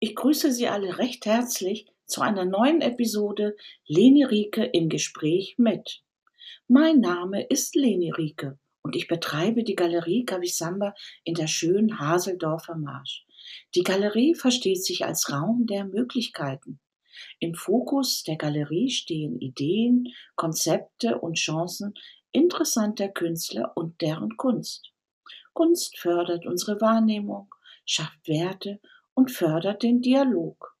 Ich grüße Sie alle recht herzlich zu einer neuen Episode Leni Rieke im Gespräch mit. Mein Name ist Leni Rieke und ich betreibe die Galerie Kavisamba in der schönen Haseldorfer Marsch. Die Galerie versteht sich als Raum der Möglichkeiten. Im Fokus der Galerie stehen Ideen, Konzepte und Chancen interessanter Künstler und deren Kunst. Kunst fördert unsere Wahrnehmung, schafft Werte und fördert den Dialog.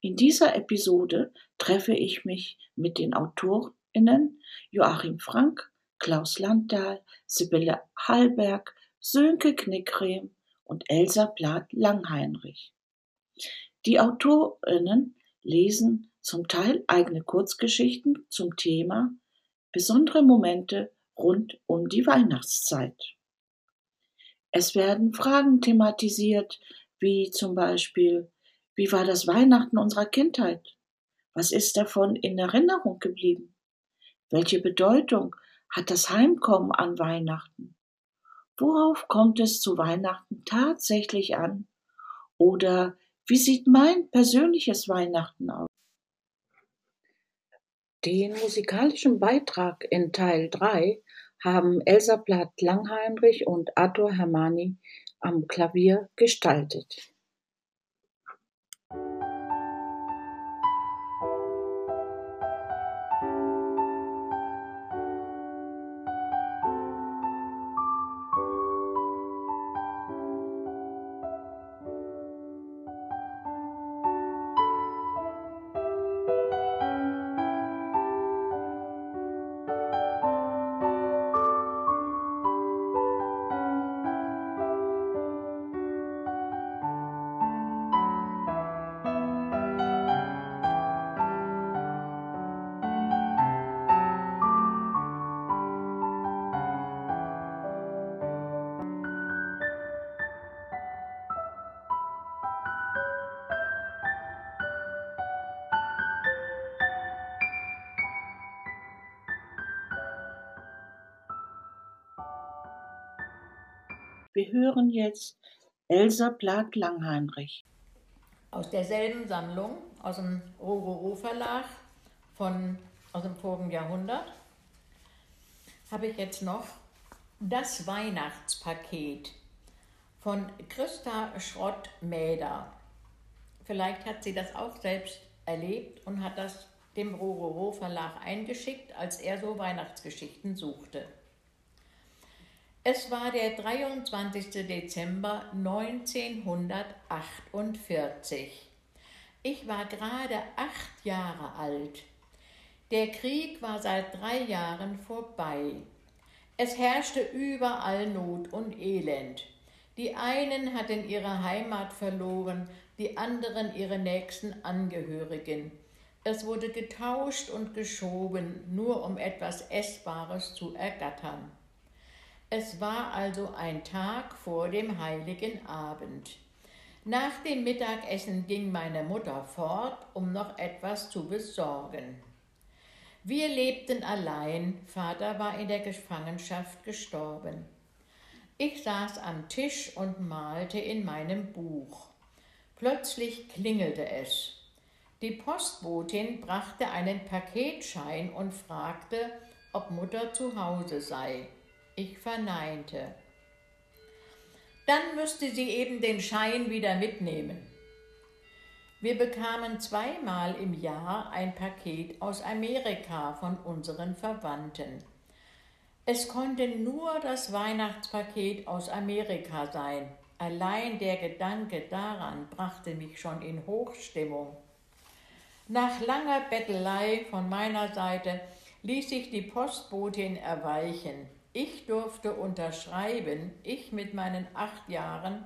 In dieser Episode treffe ich mich mit den AutorInnen Joachim Frank, Klaus Landdahl, Sibylle Hallberg, Sönke Knickrehm und Elsa Plath-Langheinrich. Die AutorInnen lesen zum Teil eigene Kurzgeschichten zum Thema besondere Momente rund um die Weihnachtszeit. Es werden Fragen thematisiert, wie zum Beispiel, wie war das Weihnachten unserer Kindheit? Was ist davon in Erinnerung geblieben? Welche Bedeutung hat das Heimkommen an Weihnachten? Worauf kommt es zu Weihnachten tatsächlich an? Oder wie sieht mein persönliches Weihnachten aus? Den musikalischen Beitrag in Teil 3 haben Elsa Plath-Langheinrich und Arthur Hermani am Klavier gestaltet. Wir hören jetzt Elsa Plath-Langheinrich. Aus derselben Sammlung, aus dem Rororo Verlag von, aus dem vorigen Jahrhundert, habe ich jetzt noch das Weihnachtspaket von Christa Schrott-Mäder. Vielleicht hat sie das auch selbst erlebt und hat das dem Rororo Verlag eingeschickt, als er so Weihnachtsgeschichten suchte. Es war der 23. Dezember 1948. Ich war gerade acht Jahre alt. Der Krieg war seit drei Jahren vorbei. Es herrschte überall Not und Elend. Die einen hatten ihre Heimat verloren, die anderen ihre nächsten Angehörigen. Es wurde getauscht und geschoben, nur um etwas Essbares zu ergattern. Es war also ein Tag vor dem heiligen Abend. Nach dem Mittagessen ging meine Mutter fort, um noch etwas zu besorgen. Wir lebten allein, Vater war in der Gefangenschaft gestorben. Ich saß am Tisch und malte in meinem Buch. Plötzlich klingelte es. Die Postbotin brachte einen Paketschein und fragte, ob Mutter zu Hause sei. Ich verneinte. Dann müsste sie eben den Schein wieder mitnehmen. Wir bekamen zweimal im Jahr ein Paket aus Amerika von unseren Verwandten. Es konnte nur das Weihnachtspaket aus Amerika sein. Allein der Gedanke daran brachte mich schon in Hochstimmung. Nach langer Bettelei von meiner Seite ließ sich die Postbotin erweichen. Ich durfte unterschreiben, ich mit meinen acht Jahren,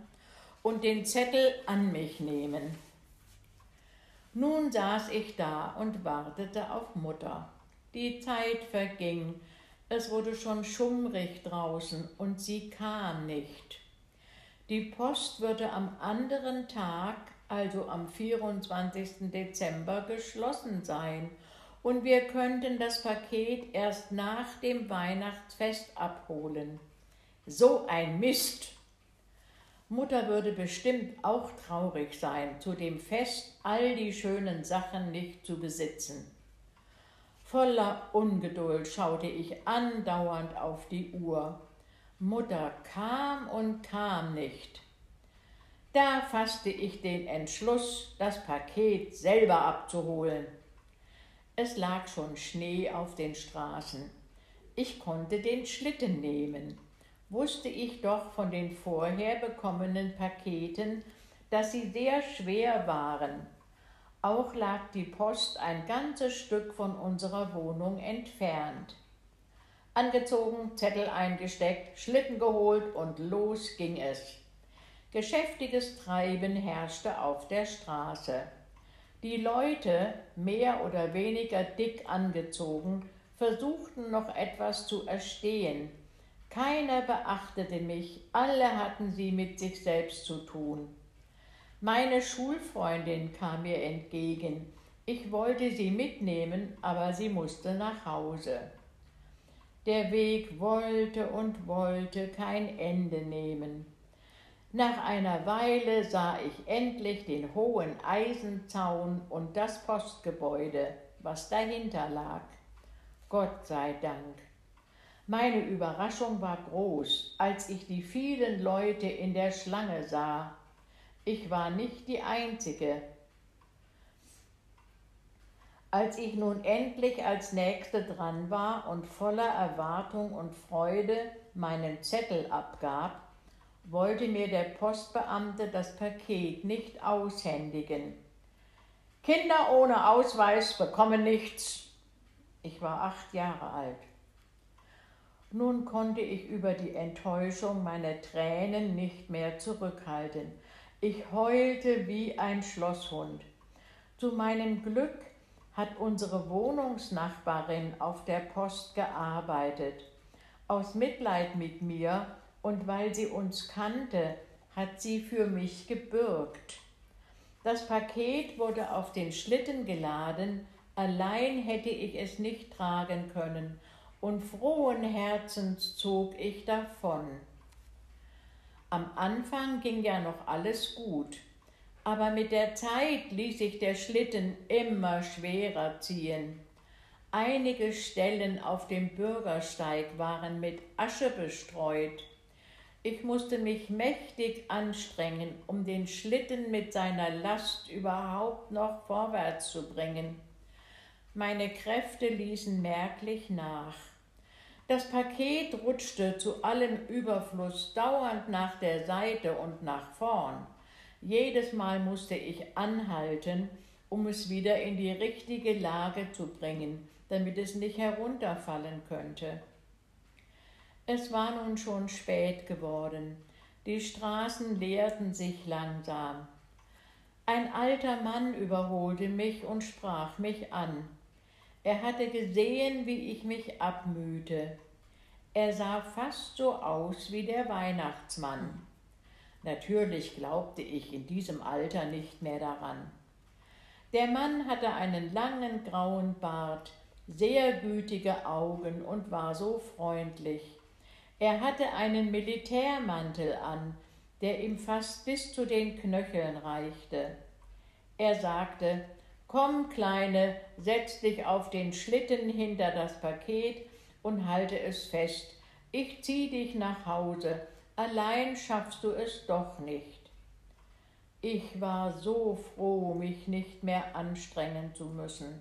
und den Zettel an mich nehmen. Nun saß ich da und wartete auf Mutter. Die Zeit verging, es wurde schon schummrig draußen und sie kam nicht. Die Post würde am anderen Tag, also am 24. Dezember, geschlossen sein und wir könnten das Paket erst nach dem Weihnachtsfest abholen. So ein Mist! Mutter würde bestimmt auch traurig sein, zu dem Fest all die schönen Sachen nicht zu besitzen. Voller Ungeduld schaute ich andauernd auf die Uhr. Mutter kam und kam nicht. Da fasste ich den Entschluss, das Paket selber abzuholen. Es lag schon Schnee auf den Straßen. Ich konnte den Schlitten nehmen. Wusste ich doch von den vorher bekommenen Paketen, dass sie sehr schwer waren. Auch lag die Post ein ganzes Stück von unserer Wohnung entfernt. Angezogen, Zettel eingesteckt, Schlitten geholt und los ging es. Geschäftiges Treiben herrschte auf der Straße. Die Leute, mehr oder weniger dick angezogen, versuchten noch etwas zu erstehen. Keiner beachtete mich, alle hatten sie mit sich selbst zu tun. Meine Schulfreundin kam mir entgegen. Ich wollte sie mitnehmen, aber sie musste nach Hause. Der Weg wollte und wollte kein Ende nehmen. Nach einer Weile sah ich endlich den hohen Eisenzaun und das Postgebäude, was dahinter lag. Gott sei Dank. Meine Überraschung war groß, als ich die vielen Leute in der Schlange sah. Ich war nicht die Einzige. Als ich nun endlich als Nächste dran war und voller Erwartung und Freude meinen Zettel abgab, wollte mir der Postbeamte das Paket nicht aushändigen. Kinder ohne Ausweis bekommen nichts. Ich war acht Jahre alt. Nun konnte ich über die Enttäuschung meine Tränen nicht mehr zurückhalten. Ich heulte wie ein Schlosshund. Zu meinem Glück hat unsere Wohnungsnachbarin auf der Post gearbeitet. Aus Mitleid mit mir und weil sie uns kannte, hat sie für mich gebürgt. Das Paket wurde auf den Schlitten geladen, allein hätte ich es nicht tragen können, und frohen Herzens zog ich davon. Am Anfang ging ja noch alles gut, aber mit der Zeit ließ sich der Schlitten immer schwerer ziehen. Einige Stellen auf dem Bürgersteig waren mit Asche bestreut, ich musste mich mächtig anstrengen, um den Schlitten mit seiner Last überhaupt noch vorwärts zu bringen. Meine Kräfte ließen merklich nach. Das Paket rutschte zu allem Überfluss dauernd nach der Seite und nach vorn. Jedes Mal musste ich anhalten, um es wieder in die richtige Lage zu bringen, damit es nicht herunterfallen könnte. Es war nun schon spät geworden. Die Straßen leerten sich langsam. Ein alter Mann überholte mich und sprach mich an. Er hatte gesehen, wie ich mich abmühte. Er sah fast so aus wie der Weihnachtsmann. Natürlich glaubte ich in diesem Alter nicht mehr daran. Der Mann hatte einen langen grauen Bart, sehr gütige Augen und war so freundlich. Er hatte einen Militärmantel an, der ihm fast bis zu den Knöcheln reichte. Er sagte, Komm, Kleine, setz dich auf den Schlitten hinter das Paket und halte es fest. Ich zieh dich nach Hause, allein schaffst du es doch nicht. Ich war so froh, mich nicht mehr anstrengen zu müssen.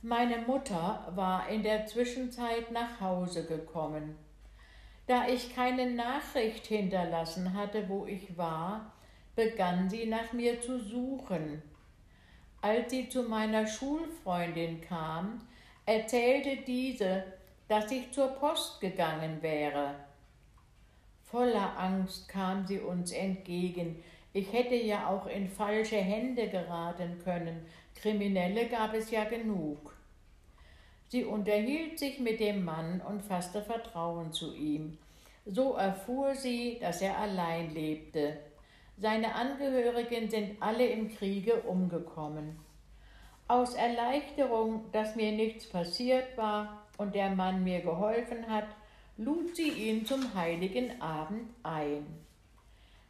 Meine Mutter war in der Zwischenzeit nach Hause gekommen. Da ich keine Nachricht hinterlassen hatte, wo ich war, begann sie nach mir zu suchen. Als sie zu meiner Schulfreundin kam, erzählte diese, dass ich zur Post gegangen wäre. Voller Angst kam sie uns entgegen. Ich hätte ja auch in falsche Hände geraten können. Kriminelle gab es ja genug. Sie unterhielt sich mit dem Mann und fasste Vertrauen zu ihm. So erfuhr sie, dass er allein lebte. Seine Angehörigen sind alle im Kriege umgekommen. Aus Erleichterung, dass mir nichts passiert war und der Mann mir geholfen hat, lud sie ihn zum heiligen Abend ein.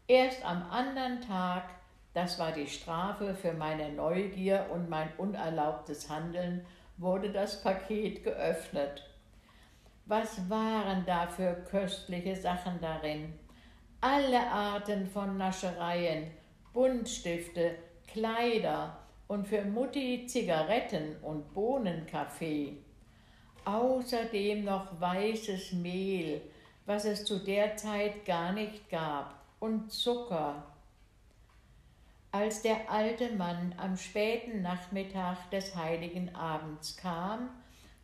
Erst am anderen Tag, das war die Strafe für meine Neugier und mein unerlaubtes Handeln, wurde das Paket geöffnet. Was waren da für köstliche Sachen darin? Alle Arten von Naschereien, Buntstifte, Kleider und für Mutti Zigaretten und Bohnenkaffee. Außerdem noch weißes Mehl, was es zu der Zeit gar nicht gab, und Zucker. Als der alte Mann am späten Nachmittag des heiligen Abends kam,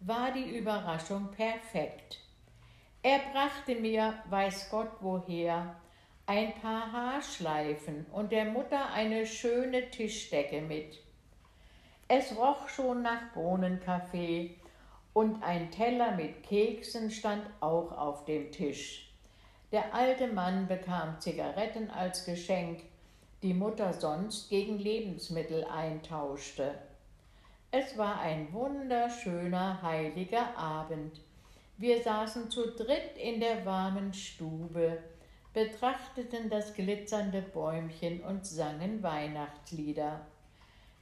war die Überraschung perfekt. Er brachte mir, weiß Gott woher, ein paar Haarschleifen und der Mutter eine schöne Tischdecke mit. Es roch schon nach Bohnenkaffee und ein Teller mit Keksen stand auch auf dem Tisch. Der alte Mann bekam Zigaretten als Geschenk, die Mutter sonst gegen Lebensmittel eintauschte. Es war ein wunderschöner heiliger Abend. Wir saßen zu dritt in der warmen Stube, betrachteten das glitzernde Bäumchen und sangen Weihnachtslieder.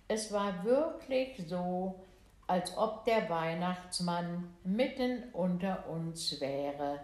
Es war wirklich so, als ob der Weihnachtsmann mitten unter uns wäre.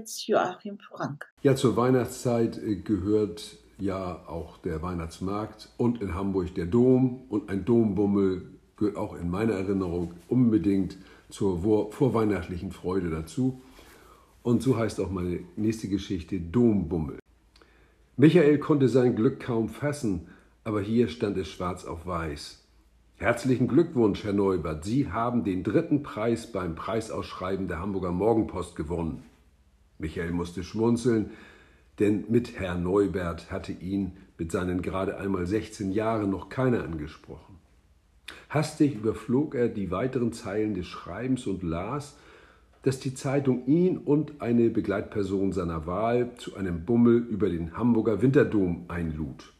Jetzt Joachim Frank. Ja, zur Weihnachtszeit äh, gehört ja auch der Weihnachtsmarkt und in Hamburg der Dom und ein Dombummel gehört auch in meiner Erinnerung unbedingt zur vorweihnachtlichen Freude dazu. Und so heißt auch meine nächste Geschichte Dombummel. Michael konnte sein Glück kaum fassen, aber hier stand es schwarz auf weiß. Herzlichen Glückwunsch, Herr Neubert. Sie haben den dritten Preis beim Preisausschreiben der Hamburger Morgenpost gewonnen. Michael musste schmunzeln, denn mit Herrn Neubert hatte ihn mit seinen gerade einmal 16 Jahren noch keiner angesprochen. Hastig überflog er die weiteren Zeilen des Schreibens und las, dass die Zeitung ihn und eine Begleitperson seiner Wahl zu einem Bummel über den Hamburger Winterdom einlud.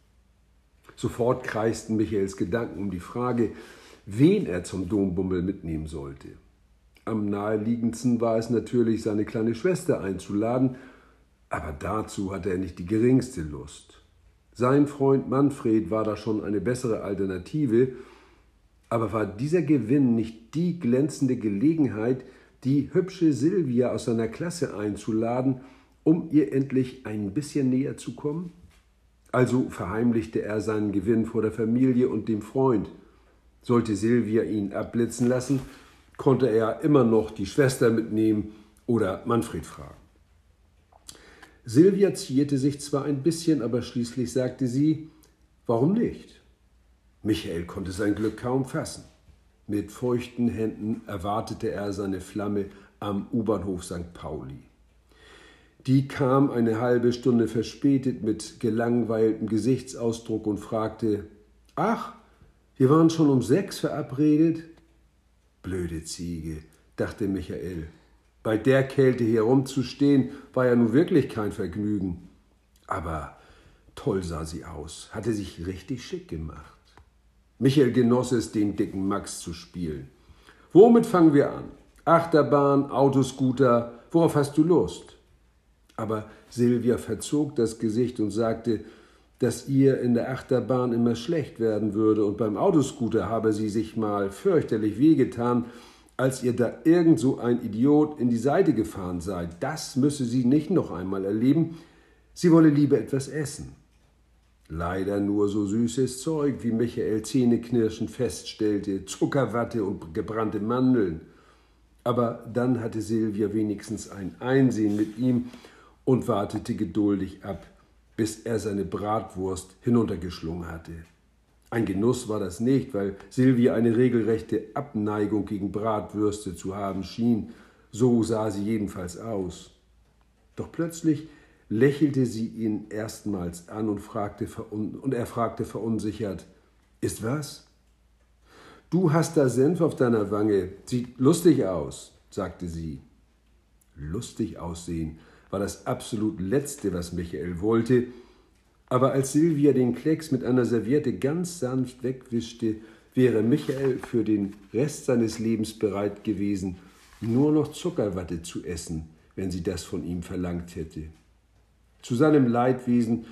Sofort kreisten Michaels Gedanken um die Frage, wen er zum Dombummel mitnehmen sollte. Am naheliegendsten war es natürlich, seine kleine Schwester einzuladen, aber dazu hatte er nicht die geringste Lust. Sein Freund Manfred war da schon eine bessere Alternative, aber war dieser Gewinn nicht die glänzende Gelegenheit, die hübsche Silvia aus seiner Klasse einzuladen, um ihr endlich ein bisschen näher zu kommen? Also verheimlichte er seinen Gewinn vor der Familie und dem Freund. Sollte Silvia ihn abblitzen lassen, konnte er immer noch die Schwester mitnehmen oder Manfred fragen. Silvia zierte sich zwar ein bisschen, aber schließlich sagte sie, Warum nicht? Michael konnte sein Glück kaum fassen. Mit feuchten Händen erwartete er seine Flamme am U-Bahnhof St. Pauli. Die kam eine halbe Stunde verspätet mit gelangweiltem Gesichtsausdruck und fragte: Ach, wir waren schon um sechs verabredet? Blöde Ziege, dachte Michael. Bei der Kälte hier rumzustehen, war ja nun wirklich kein Vergnügen. Aber toll sah sie aus, hatte sich richtig schick gemacht. Michael genoss es, den dicken Max zu spielen. Womit fangen wir an? Achterbahn, Autoscooter, worauf hast du Lust? Aber Silvia verzog das Gesicht und sagte, dass ihr in der Achterbahn immer schlecht werden würde und beim Autoscooter habe sie sich mal fürchterlich wehgetan, als ihr da irgend so ein Idiot in die Seite gefahren sei. Das müsse sie nicht noch einmal erleben. Sie wolle lieber etwas essen. Leider nur so süßes Zeug, wie Michael zähneknirschend feststellte, Zuckerwatte und gebrannte Mandeln. Aber dann hatte Silvia wenigstens ein Einsehen mit ihm und wartete geduldig ab, bis er seine Bratwurst hinuntergeschlungen hatte. Ein Genuss war das nicht, weil Silvia eine regelrechte Abneigung gegen Bratwürste zu haben schien. So sah sie jedenfalls aus. Doch plötzlich lächelte sie ihn erstmals an und, fragte und er fragte verunsichert, ist was? Du hast da Senf auf deiner Wange, sieht lustig aus, sagte sie. Lustig aussehen war das absolut Letzte, was Michael wollte, aber als Silvia den Klecks mit einer Serviette ganz sanft wegwischte, wäre Michael für den Rest seines Lebens bereit gewesen, nur noch Zuckerwatte zu essen, wenn sie das von ihm verlangt hätte. Zu seinem Leidwesen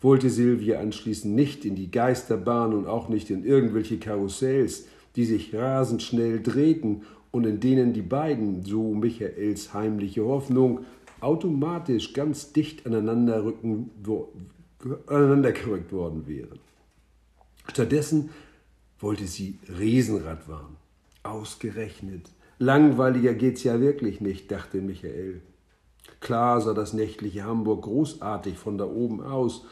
wollte Silvia anschließend nicht in die Geisterbahn und auch nicht in irgendwelche Karussells, die sich rasend schnell drehten und in denen die beiden, so Michaels heimliche Hoffnung, automatisch ganz dicht aneinander, rücken, aneinander gerückt worden wären. Stattdessen wollte sie Riesenrad fahren. Ausgerechnet. Langweiliger geht's ja wirklich nicht, dachte Michael. Klar sah das nächtliche Hamburg großartig von da oben aus,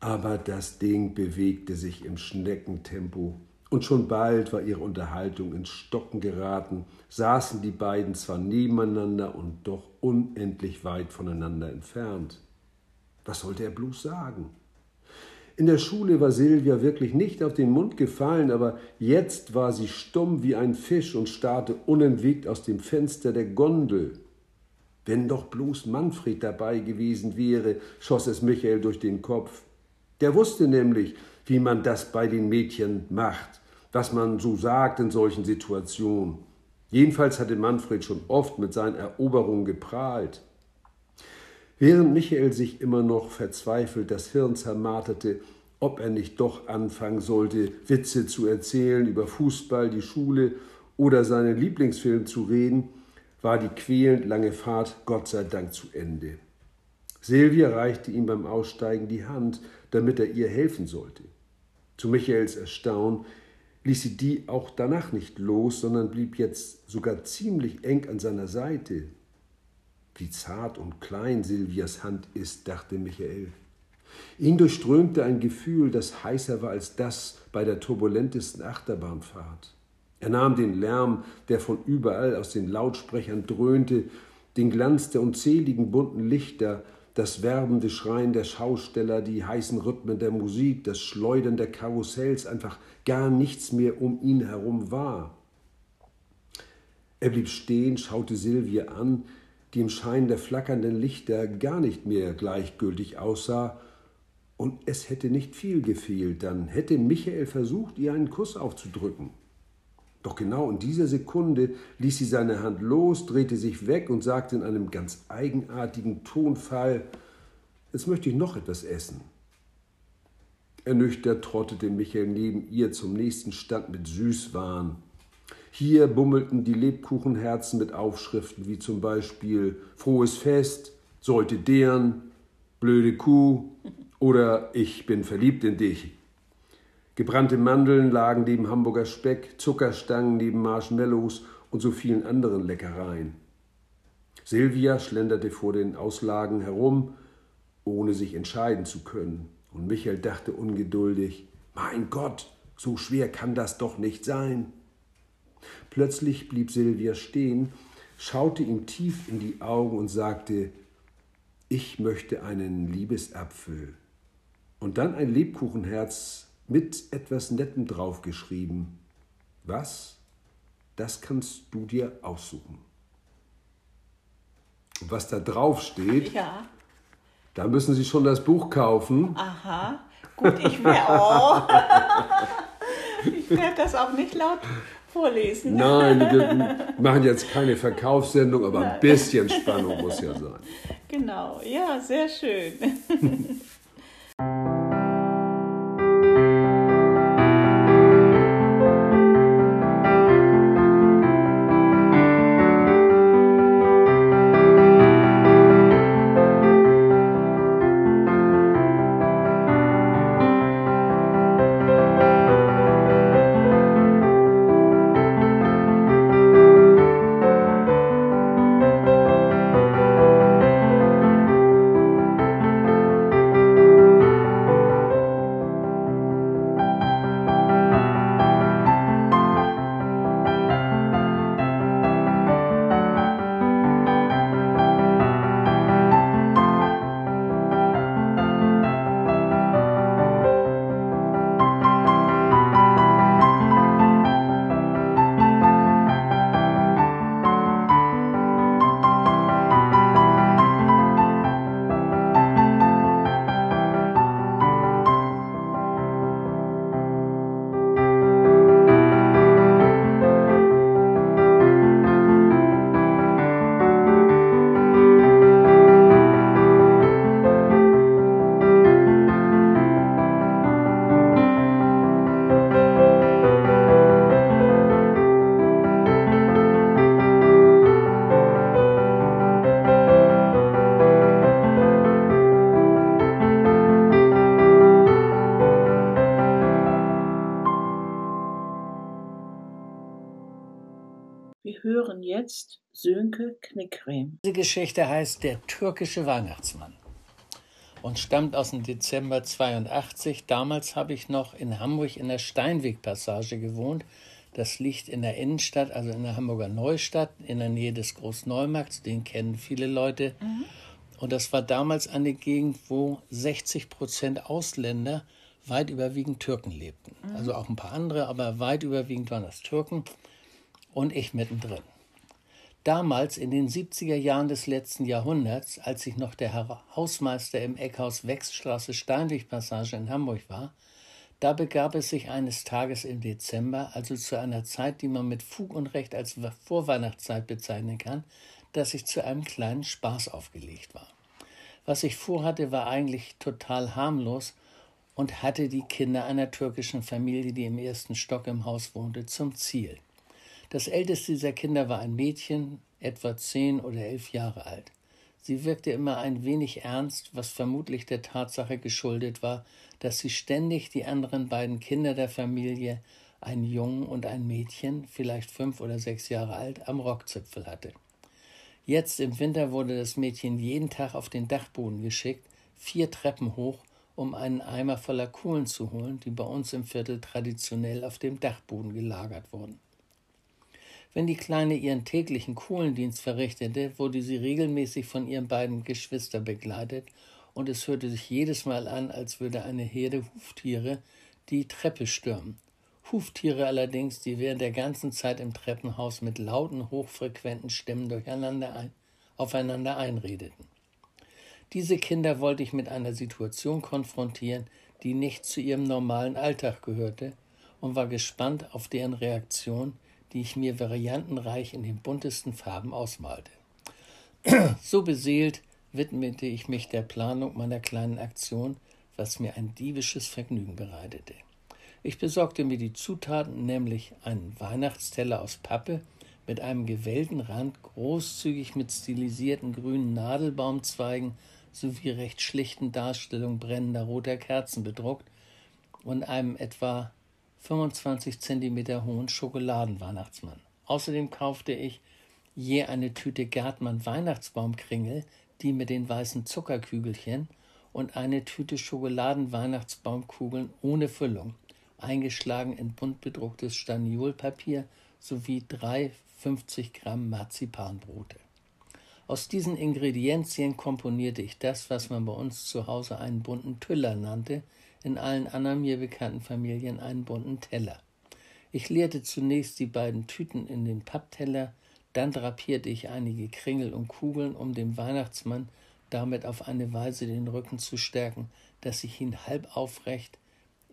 aber das Ding bewegte sich im Schneckentempo, und schon bald war ihre Unterhaltung ins Stocken geraten, saßen die beiden zwar nebeneinander und doch unendlich weit voneinander entfernt. Was sollte er bloß sagen? In der Schule war Silvia wirklich nicht auf den Mund gefallen, aber jetzt war sie stumm wie ein Fisch und starrte unentwegt aus dem Fenster der Gondel. Wenn doch bloß Manfred dabei gewesen wäre, schoss es Michael durch den Kopf. Der wusste nämlich, wie man das bei den Mädchen macht, was man so sagt in solchen Situationen. Jedenfalls hatte Manfred schon oft mit seinen Eroberungen geprahlt. Während Michael sich immer noch verzweifelt das Hirn zermarterte, ob er nicht doch anfangen sollte, Witze zu erzählen über Fußball, die Schule oder seinen Lieblingsfilm zu reden, war die quälend lange Fahrt Gott sei Dank zu Ende. Silvia reichte ihm beim Aussteigen die Hand, damit er ihr helfen sollte. Zu Michaels Erstaunen ließ sie die auch danach nicht los, sondern blieb jetzt sogar ziemlich eng an seiner Seite. Wie zart und klein Silvias Hand ist, dachte Michael. Ihn durchströmte ein Gefühl, das heißer war als das bei der turbulentesten Achterbahnfahrt. Er nahm den Lärm, der von überall aus den Lautsprechern dröhnte, den Glanz der unzähligen bunten Lichter, das werbende Schreien der Schausteller, die heißen Rhythmen der Musik, das Schleudern der Karussells, einfach gar nichts mehr um ihn herum war. Er blieb stehen, schaute Silvia an, die im Schein der flackernden Lichter gar nicht mehr gleichgültig aussah, und es hätte nicht viel gefehlt, dann hätte Michael versucht, ihr einen Kuss aufzudrücken. Doch genau in dieser Sekunde ließ sie seine Hand los, drehte sich weg und sagte in einem ganz eigenartigen Tonfall, jetzt möchte ich noch etwas essen. Ernüchtert trottete Michael neben ihr zum nächsten Stand mit Süßwaren. Hier bummelten die Lebkuchenherzen mit Aufschriften wie zum Beispiel Frohes Fest, sollte deren, blöde Kuh oder Ich bin verliebt in dich. Gebrannte Mandeln lagen neben Hamburger Speck, Zuckerstangen neben Marshmallows und so vielen anderen Leckereien. Silvia schlenderte vor den Auslagen herum, ohne sich entscheiden zu können. Und Michael dachte ungeduldig, mein Gott, so schwer kann das doch nicht sein. Plötzlich blieb Silvia stehen, schaute ihm tief in die Augen und sagte, ich möchte einen Liebesapfel. Und dann ein Lebkuchenherz mit etwas Nettem draufgeschrieben. Was? Das kannst du dir aussuchen. Und was da drauf steht, Ja. da müssen Sie schon das Buch kaufen. Aha. Gut, ich werde oh. ich werd das auch nicht laut vorlesen. Nein, wir machen jetzt keine Verkaufssendung, aber ein bisschen Spannung muss ja sein. Genau, ja, sehr schön. hören jetzt Sönke Knickrem. Diese Geschichte heißt Der türkische Weihnachtsmann und stammt aus dem Dezember 82. Damals habe ich noch in Hamburg in der Steinwegpassage gewohnt. Das liegt in der Innenstadt, also in der Hamburger Neustadt, in der Nähe des Großneumarkts. Den kennen viele Leute. Und das war damals eine Gegend, wo 60 Prozent Ausländer, weit überwiegend Türken lebten. Also auch ein paar andere, aber weit überwiegend waren das Türken und ich mittendrin. Damals in den 70er Jahren des letzten Jahrhunderts, als ich noch der Hausmeister im Eckhaus Wechsstraße Steinwegpassage in Hamburg war, da begab es sich eines Tages im Dezember, also zu einer Zeit, die man mit Fug und Recht als Vorweihnachtszeit bezeichnen kann, dass ich zu einem kleinen Spaß aufgelegt war. Was ich vorhatte, war eigentlich total harmlos und hatte die Kinder einer türkischen Familie, die im ersten Stock im Haus wohnte, zum Ziel. Das älteste dieser Kinder war ein Mädchen, etwa zehn oder elf Jahre alt. Sie wirkte immer ein wenig ernst, was vermutlich der Tatsache geschuldet war, dass sie ständig die anderen beiden Kinder der Familie, einen Jungen und ein Mädchen, vielleicht fünf oder sechs Jahre alt, am Rockzipfel hatte. Jetzt im Winter wurde das Mädchen jeden Tag auf den Dachboden geschickt, vier Treppen hoch, um einen Eimer voller Kohlen zu holen, die bei uns im Viertel traditionell auf dem Dachboden gelagert wurden. Wenn die Kleine ihren täglichen Kohlendienst verrichtete, wurde sie regelmäßig von ihren beiden Geschwistern begleitet, und es hörte sich jedes Mal an, als würde eine Herde Huftiere die Treppe stürmen. Huftiere allerdings, die während der ganzen Zeit im Treppenhaus mit lauten, hochfrequenten Stimmen durcheinander ein, aufeinander einredeten. Diese Kinder wollte ich mit einer Situation konfrontieren, die nicht zu ihrem normalen Alltag gehörte, und war gespannt auf deren Reaktion, die ich mir variantenreich in den buntesten Farben ausmalte. so beseelt widmete ich mich der Planung meiner kleinen Aktion, was mir ein diebisches Vergnügen bereitete. Ich besorgte mir die Zutaten, nämlich einen Weihnachtsteller aus Pappe mit einem gewellten Rand, großzügig mit stilisierten grünen Nadelbaumzweigen sowie recht schlichten Darstellungen brennender roter Kerzen bedruckt und einem etwa 25 cm hohen Schokoladenweihnachtsmann. Außerdem kaufte ich je eine Tüte Gärtmann Weihnachtsbaumkringel, die mit den weißen Zuckerkügelchen und eine Tüte Schokoladen-Weihnachtsbaumkugeln ohne Füllung, eingeschlagen in bunt bedrucktes Staniolpapier sowie drei 50 Gramm Marzipanbrote. Aus diesen Ingredienzien komponierte ich das, was man bei uns zu Hause einen bunten Tüller nannte, in allen anderen mir bekannten Familien einen bunten Teller. Ich leerte zunächst die beiden Tüten in den Pappteller, dann drapierte ich einige Kringel und Kugeln, um dem Weihnachtsmann damit auf eine Weise den Rücken zu stärken, dass ich ihn halb aufrecht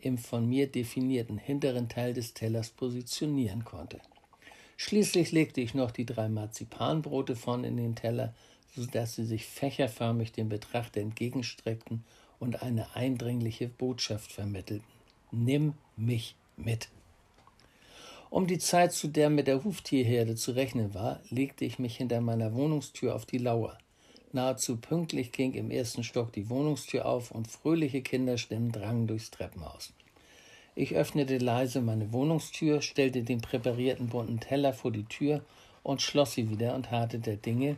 im von mir definierten hinteren Teil des Tellers positionieren konnte. Schließlich legte ich noch die drei Marzipanbrote vorn in den Teller, so dass sie sich fächerförmig dem Betrachter entgegenstreckten und eine eindringliche Botschaft vermittelten. Nimm mich mit. Um die Zeit, zu der mit der Huftierherde zu rechnen war, legte ich mich hinter meiner Wohnungstür auf die Lauer. Nahezu pünktlich ging im ersten Stock die Wohnungstür auf und fröhliche Kinderstimmen drangen durchs Treppenhaus. Ich öffnete leise meine Wohnungstür, stellte den präparierten bunten Teller vor die Tür und schloss sie wieder und harrte der Dinge,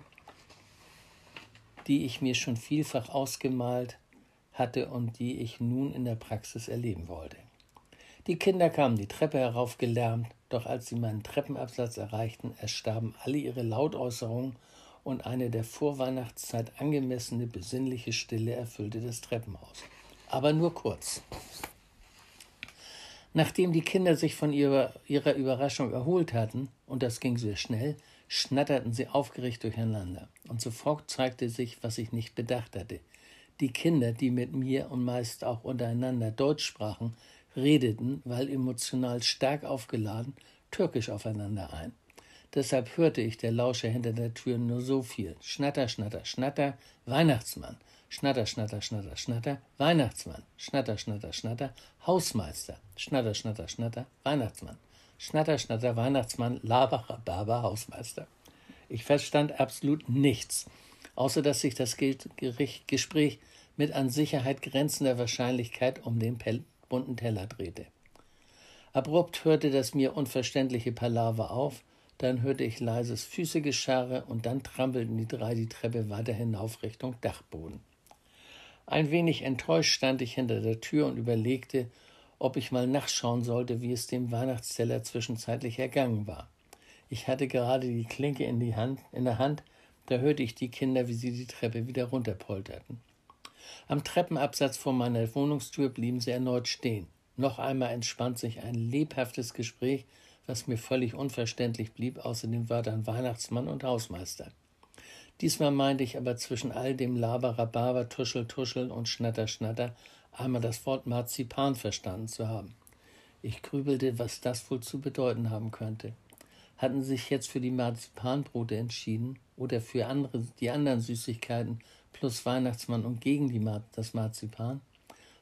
die ich mir schon vielfach ausgemalt hatte und die ich nun in der Praxis erleben wollte. Die Kinder kamen die Treppe heraufgelärmt, doch als sie meinen Treppenabsatz erreichten, erstarben alle ihre Lautäußerungen und eine der Vorweihnachtszeit angemessene besinnliche Stille erfüllte das Treppenhaus. Aber nur kurz. Nachdem die Kinder sich von ihrer, ihrer Überraschung erholt hatten, und das ging sehr schnell, schnatterten sie aufgeregt durcheinander. Und sofort zeigte sich, was ich nicht bedacht hatte. Die Kinder, die mit mir und meist auch untereinander Deutsch sprachen, redeten, weil emotional stark aufgeladen, türkisch aufeinander ein. Deshalb hörte ich der Lauscher hinter der Tür nur so viel. Schnatter, schnatter, schnatter, Weihnachtsmann. Schnatter, schnatter, schnatter, schnatter, Weihnachtsmann. Schnatter, schnatter, schnatter, Hausmeister. Schnatter, schnatter, schnatter, Weihnachtsmann. Schnatter, schnatter, Weihnachtsmann, Laber, Rhabarber, Hausmeister. Ich verstand absolut nichts, außer dass sich das Gespräch mit an Sicherheit grenzender Wahrscheinlichkeit um den bunten Teller drehte. Abrupt hörte das mir unverständliche Palaver auf, dann hörte ich leises Füßegescharre und dann trampelten die drei die Treppe weiter hinauf Richtung Dachboden. Ein wenig enttäuscht stand ich hinter der Tür und überlegte, ob ich mal nachschauen sollte, wie es dem Weihnachtsteller zwischenzeitlich ergangen war. Ich hatte gerade die Klinke in, Hand, in der Hand, da hörte ich die Kinder, wie sie die Treppe wieder runterpolterten. Am Treppenabsatz vor meiner Wohnungstür blieben sie erneut stehen. Noch einmal entspannt sich ein lebhaftes Gespräch, was mir völlig unverständlich blieb, außer den Wörtern Weihnachtsmann und Hausmeister. Diesmal meinte ich aber zwischen all dem Laber, Rhabarber, Tuschel, Tuschel und Schnatter, Schnatter einmal das Wort Marzipan verstanden zu haben. Ich grübelte, was das wohl zu bedeuten haben könnte. Hatten sich jetzt für die Marzipanbrote entschieden oder für andere, die anderen Süßigkeiten plus Weihnachtsmann und gegen die das Marzipan?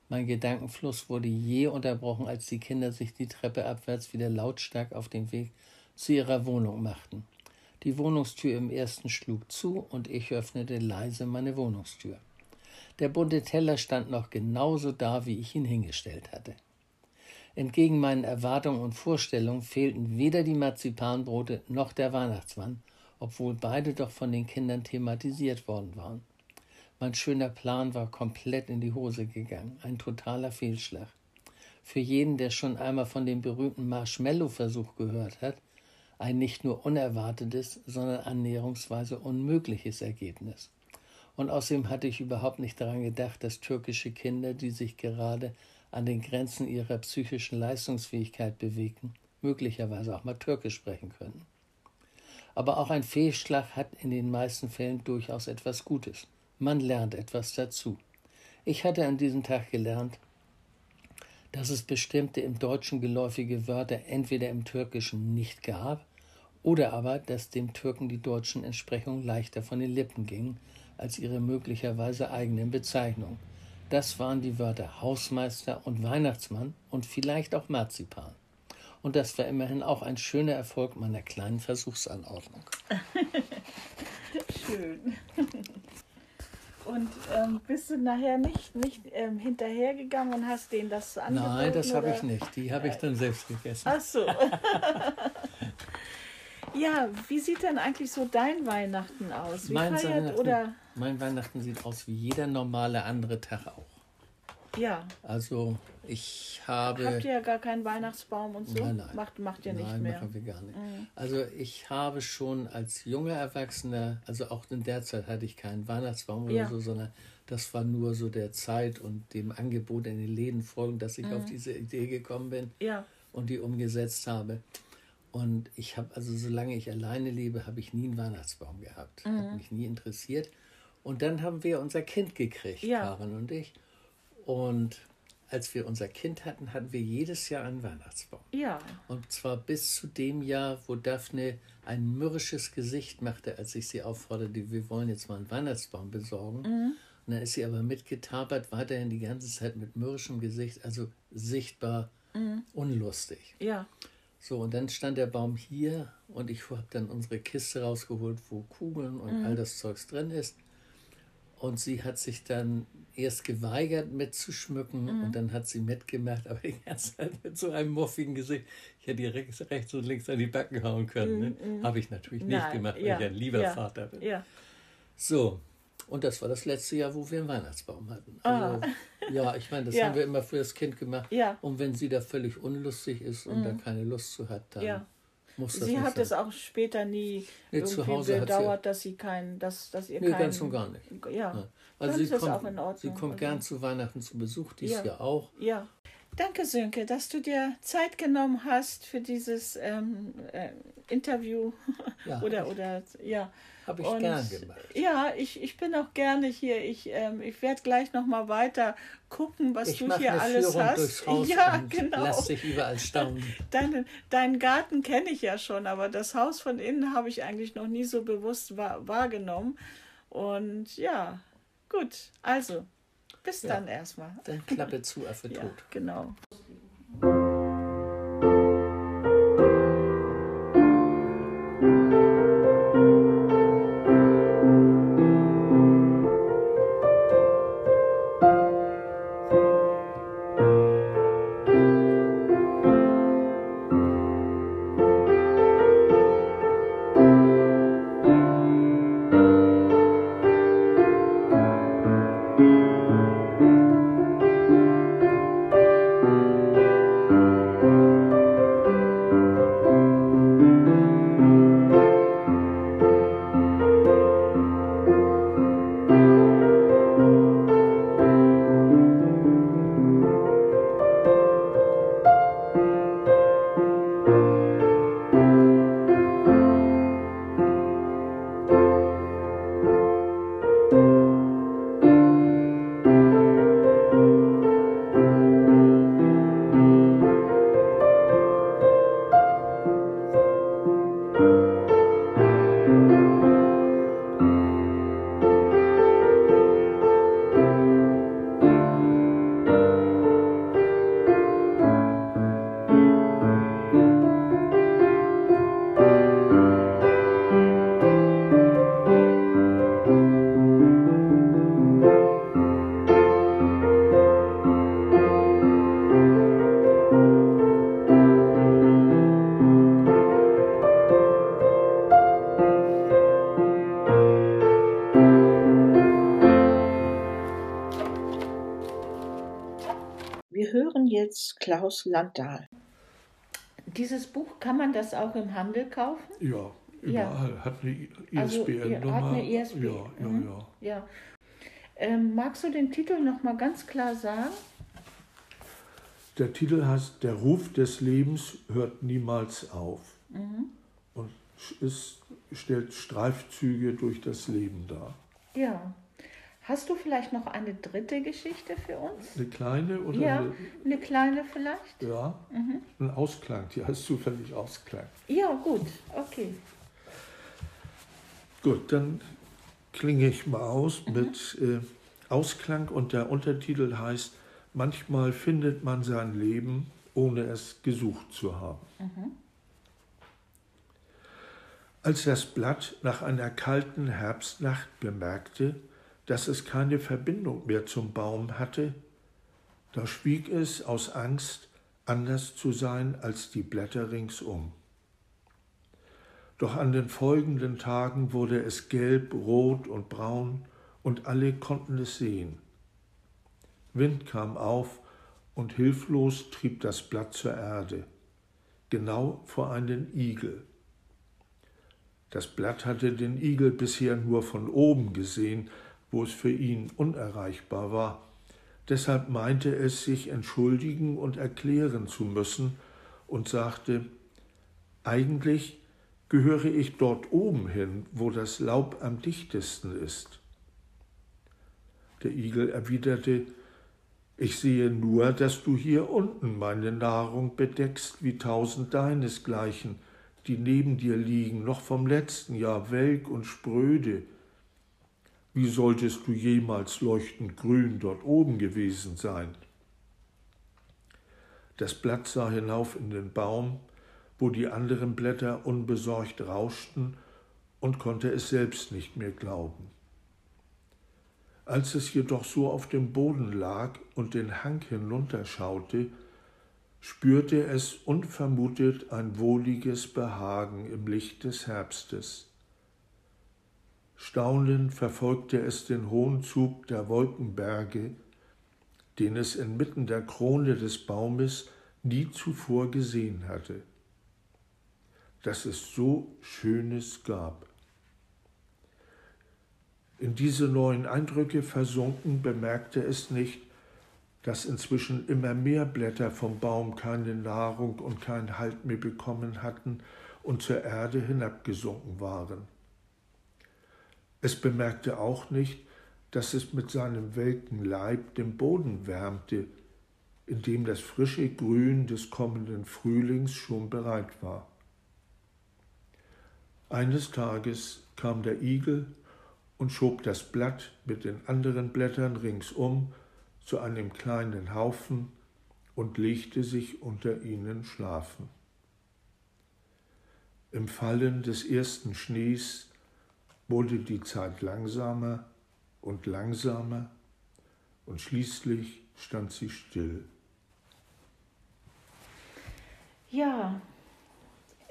Mein Gedankenfluss wurde je unterbrochen, als die Kinder sich die Treppe abwärts wieder lautstark auf den Weg zu ihrer Wohnung machten. Die Wohnungstür im ersten schlug zu und ich öffnete leise meine Wohnungstür. Der bunte Teller stand noch genauso da, wie ich ihn hingestellt hatte. Entgegen meinen Erwartungen und Vorstellungen fehlten weder die Marzipanbrote noch der Weihnachtsmann, obwohl beide doch von den Kindern thematisiert worden waren. Mein schöner Plan war komplett in die Hose gegangen, ein totaler Fehlschlag. Für jeden, der schon einmal von dem berühmten Marshmallow-Versuch gehört hat, ein nicht nur unerwartetes, sondern annäherungsweise unmögliches Ergebnis. Und außerdem hatte ich überhaupt nicht daran gedacht, dass türkische Kinder, die sich gerade an den Grenzen ihrer psychischen Leistungsfähigkeit bewegten, möglicherweise auch mal Türkisch sprechen können. Aber auch ein Fehlschlag hat in den meisten Fällen durchaus etwas Gutes. Man lernt etwas dazu. Ich hatte an diesem Tag gelernt, dass es bestimmte im Deutschen geläufige Wörter entweder im Türkischen nicht gab oder aber, dass dem Türken die deutschen Entsprechungen leichter von den Lippen gingen als ihre möglicherweise eigenen Bezeichnungen. Das waren die Wörter Hausmeister und Weihnachtsmann und vielleicht auch Marzipan. Und das war immerhin auch ein schöner Erfolg meiner kleinen Versuchsanordnung. Schön. Und ähm, bist du nachher nicht, nicht ähm, hinterhergegangen und hast denen das angeboten? Nein, das habe ich nicht. Die habe ich dann selbst gegessen. Ach so. Ja, wie sieht denn eigentlich so dein Weihnachten aus? Wie Mein feiert Weihnachten, oder mein Weihnachten sieht aus wie jeder normale andere Tag auch. ja, Also ich habe. habt ihr ja gar keinen Weihnachtsbaum und so? Nein, nein. Macht, macht ihr nicht Nein, mehr. Mhm. machen wir gar nicht. Also ich habe schon als junger Erwachsener, also auch in der Zeit hatte ich keinen Weihnachtsbaum oder Ja. so, sondern das war nur so der Zeit und dem Angebot in den Läden folgen, dass ich Mhm. auf diese Idee gekommen bin Ja, und die umgesetzt habe. Und ich habe, also solange ich alleine lebe, habe ich nie einen Weihnachtsbaum gehabt. Mhm. Hat mich nie interessiert. Und dann haben wir unser Kind gekriegt, Ja. Karen und ich. Und als wir unser Kind hatten, hatten wir jedes Jahr einen Weihnachtsbaum. ja, Und zwar bis zu dem Jahr, wo Daphne ein mürrisches Gesicht machte, als ich sie aufforderte, wir wollen jetzt mal einen Weihnachtsbaum besorgen. Und dann ist sie aber mitgetapert, weiterhin die ganze Zeit mit mürrischem Gesicht, also sichtbar unlustig. ja, So, und dann stand der Baum hier und ich habe dann unsere Kiste rausgeholt, wo Kugeln und all das Zeugs drin ist. Und sie hat sich dann erst geweigert mitzuschmücken und dann hat sie mitgemacht, aber die ganze Zeit mit so einem muffigen Gesicht. Ich hätte ihr rechts, rechts und links an die Backen hauen können. Ne? Habe ich natürlich nicht Nein, gemacht, weil ja, ich ein lieber ja, Vater bin. ja. So, und das war das letzte Jahr, wo wir einen Weihnachtsbaum hatten. Also, Ja, ich meine, das Ah. Ja. haben wir immer für das Kind gemacht. Ja. Mhm. Und wenn sie da völlig unlustig ist und da keine Lust zu hat, dann Ja. Muss das Sie hat sein. es auch später nie Nee, irgendwie bedauert, dass sie kein, dass, dass ihr Nee, kein, ganz und gar nicht. Ja, Ja. Also sie kommt, auch in Ordnung. sie kommt Also- gern zu Weihnachten zu Besuch, dies Ja. Jahr auch. Ja. Danke, Sönke, dass du dir Zeit genommen hast für dieses ähm, äh, Interview. Ja, oder, oder, ja. Habe ich Und, gern gemacht. Ja, ich, ich bin auch gerne hier. Ich, ähm, ich werde gleich noch mal weiter gucken, was Ich du hier eine alles Führung hast. durchs Haus ja, genau. lass dich überall staunen. Deinen, deinen Garten kenne ich ja schon, aber das Haus von innen habe ich eigentlich noch nie so bewusst wahr, wahrgenommen. Und ja, gut. Also, bis Ja. dann erstmal. Dann Klappe zu, Affe Ja, tot. genau. Klaus Landahl. Dieses Buch, kann man das auch im Handel kaufen? Ja, Ja. überall. Hat eine Also, ISBN-Nummer. hat eine ISBN, Ja, ja, mhm. ja. Ja. Ähm, magst du den Titel noch mal ganz klar sagen? Der Titel heißt Der Ruf des Lebens hört niemals auf. Mhm. Und es stellt Streifzüge durch das Leben dar. Ja. Hast du vielleicht noch eine dritte Geschichte für uns? Eine kleine oder Ja, eine, eine kleine vielleicht? ja, ein Ausklang. Die heißt zufällig Ausklang. Ja, gut, okay. Gut, dann klinge ich mal aus mit äh, Ausklang und der Untertitel heißt Manchmal findet man sein Leben, ohne es gesucht zu haben. Als das Blatt nach einer kalten Herbstnacht bemerkte, dass es keine Verbindung mehr zum Baum hatte, da schwieg es aus Angst, anders zu sein als die Blätter ringsum. Doch an den folgenden Tagen wurde es gelb, rot und braun, und alle konnten es sehen. Wind kam auf, und hilflos trieb das Blatt zur Erde, genau vor einen Igel. Das Blatt hatte den Igel bisher nur von oben gesehen, wo es für ihn unerreichbar war. Deshalb meinte es, sich entschuldigen und erklären zu müssen und sagte, eigentlich gehöre ich dort oben hin, wo das Laub am dichtesten ist. Der Igel erwiderte, ich sehe nur, dass du hier unten meine Nahrung bedeckst wie tausend deinesgleichen, die neben dir liegen, noch vom letzten Jahr welk und spröde. Wie solltest du jemals leuchtend grün dort oben gewesen sein? Das Blatt sah hinauf in den Baum, wo die anderen Blätter unbesorgt rauschten und konnte es selbst nicht mehr glauben. Als es jedoch so auf dem Boden lag und den Hang hinunterschaute, spürte es unvermutet ein wohliges Behagen im Licht des Herbstes. Staunend verfolgte es den hohen Zug der Wolkenberge, den es inmitten der Krone des Baumes nie zuvor gesehen hatte. Dass es so Schönes gab. In diese neuen Eindrücke versunken bemerkte es nicht, dass inzwischen immer mehr Blätter vom Baum keine Nahrung und keinen Halt mehr bekommen hatten und zur Erde hinabgesunken waren. Es bemerkte auch nicht, dass es mit seinem welken Leib den Boden wärmte, in dem das frische Grün des kommenden Frühlings schon bereit war. Eines Tages kam der Igel und schob das Blatt mit den anderen Blättern ringsum zu einem kleinen Haufen und legte sich unter ihnen schlafen. Im Fallen des ersten Schnees wurde die Zeit langsamer und langsamer und schließlich stand sie still. Ja,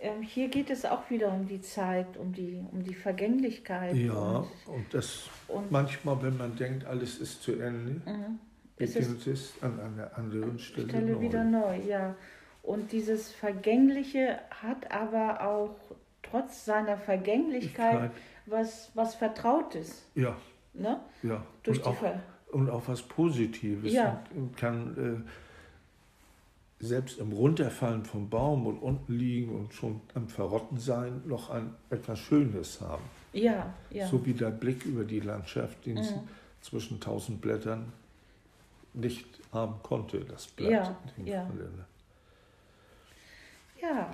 ähm, hier geht es auch wieder um die Zeit, um die, um die Vergänglichkeit. Ja, und, und das und manchmal, wenn man denkt, alles ist zu Ende, mhm. beginnt es, es an einer anderen Stelle, Stelle neu. wieder neu. Ja. Und dieses Vergängliche hat aber auch trotz seiner Vergänglichkeit was, was Vertrautes. Ja. Ne? Ja. Durch und, auch, und auch was Positives. Ja. Und kann äh, selbst im Runterfallen vom Baum und unten liegen und schon am Verrotten sein, noch ein etwas Schönes haben. Ja, ja. So wie der Blick über die Landschaft, den es mhm. zwischen tausend Blättern nicht haben konnte, das Blatt. Ja, ja. Ne? ja,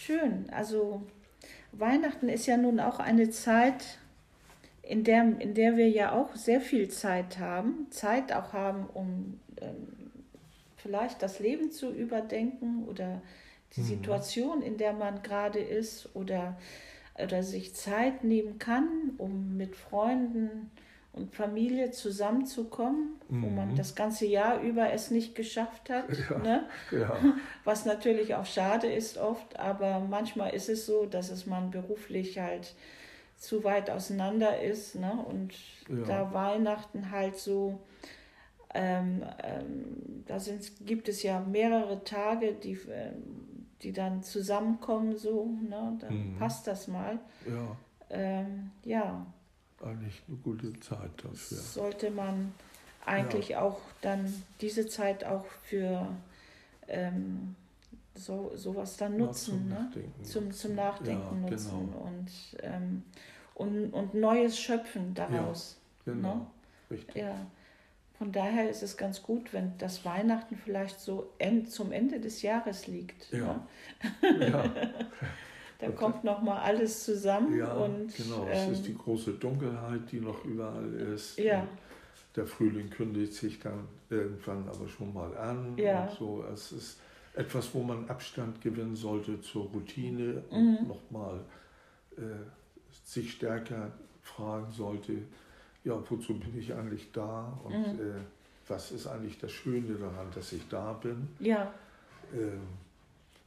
schön. Also Weihnachten ist ja nun auch eine Zeit, in der, in der wir ja auch sehr viel Zeit haben, Zeit auch haben, um ähm, vielleicht das Leben zu überdenken oder die mhm. Situation, in der man gerade ist oder, oder sich Zeit nehmen kann, um mit Freunden und Familie zusammenzukommen, mhm. wo man das ganze Jahr über es nicht geschafft hat. Ja, ne? ja. Was natürlich auch schade ist oft, aber manchmal ist es so, dass es man beruflich halt zu weit auseinander ist. Ne? Und ja. da Weihnachten halt so ähm, ähm, da sind, gibt es ja mehrere Tage, die, ähm, die dann zusammenkommen, so, ne? dann mhm. passt das mal. Ja. Ähm, ja. Eigentlich eine gute Zeit dafür. Sollte man eigentlich ja. auch dann diese Zeit auch für ähm, so, sowas dann nutzen, zum, ne? Nachdenken. Zum, zum Nachdenken ja, nutzen genau. und, ähm, und, und Neues schöpfen daraus. Ja, genau. Ne? Richtig. Ja. Von daher ist es ganz gut, wenn das Weihnachten vielleicht so end, zum Ende des Jahres liegt. Ja. Ne? ja. da und kommt noch mal alles zusammen. Ja, und, genau. Ähm, es ist die große Dunkelheit, die noch überall ist. Ja. der Frühling kündigt sich dann irgendwann aber schon mal an. Ja. Und so. Es ist etwas, wo man Abstand gewinnen sollte zur Routine und mhm. nochmal äh, sich stärker fragen sollte, ja, wozu bin ich eigentlich da und mhm. äh, was ist eigentlich das Schöne daran, dass ich da bin. Ja. Äh,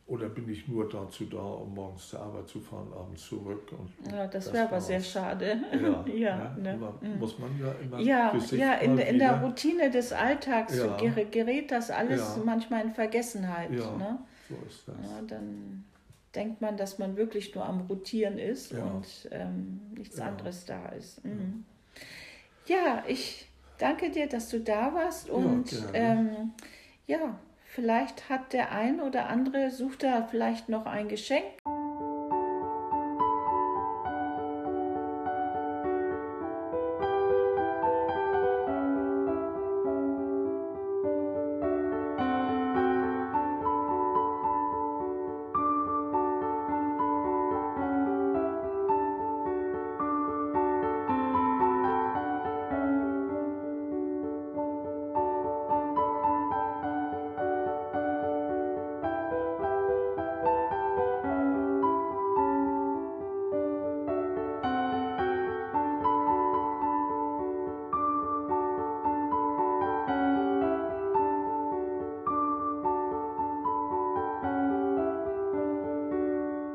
Oder bin ich nur dazu da, um morgens zur Arbeit zu fahren, abends zurück? Und ja, das, das wäre aber sehr schade. Ja, ja, ne? ne? muss man ja immer Ja, ja in, in der Routine des Alltags ja. gerät das alles ja. manchmal in Vergessenheit. Ja, ne? so ist das. Ja, dann denkt man, dass man wirklich nur am Rotieren ist und ähm, nichts anderes da ist. Mhm. Ja, ich danke dir, dass du da warst und ja, ähm, ja Vielleicht hat der ein oder andere, sucht da vielleicht noch ein Geschenk.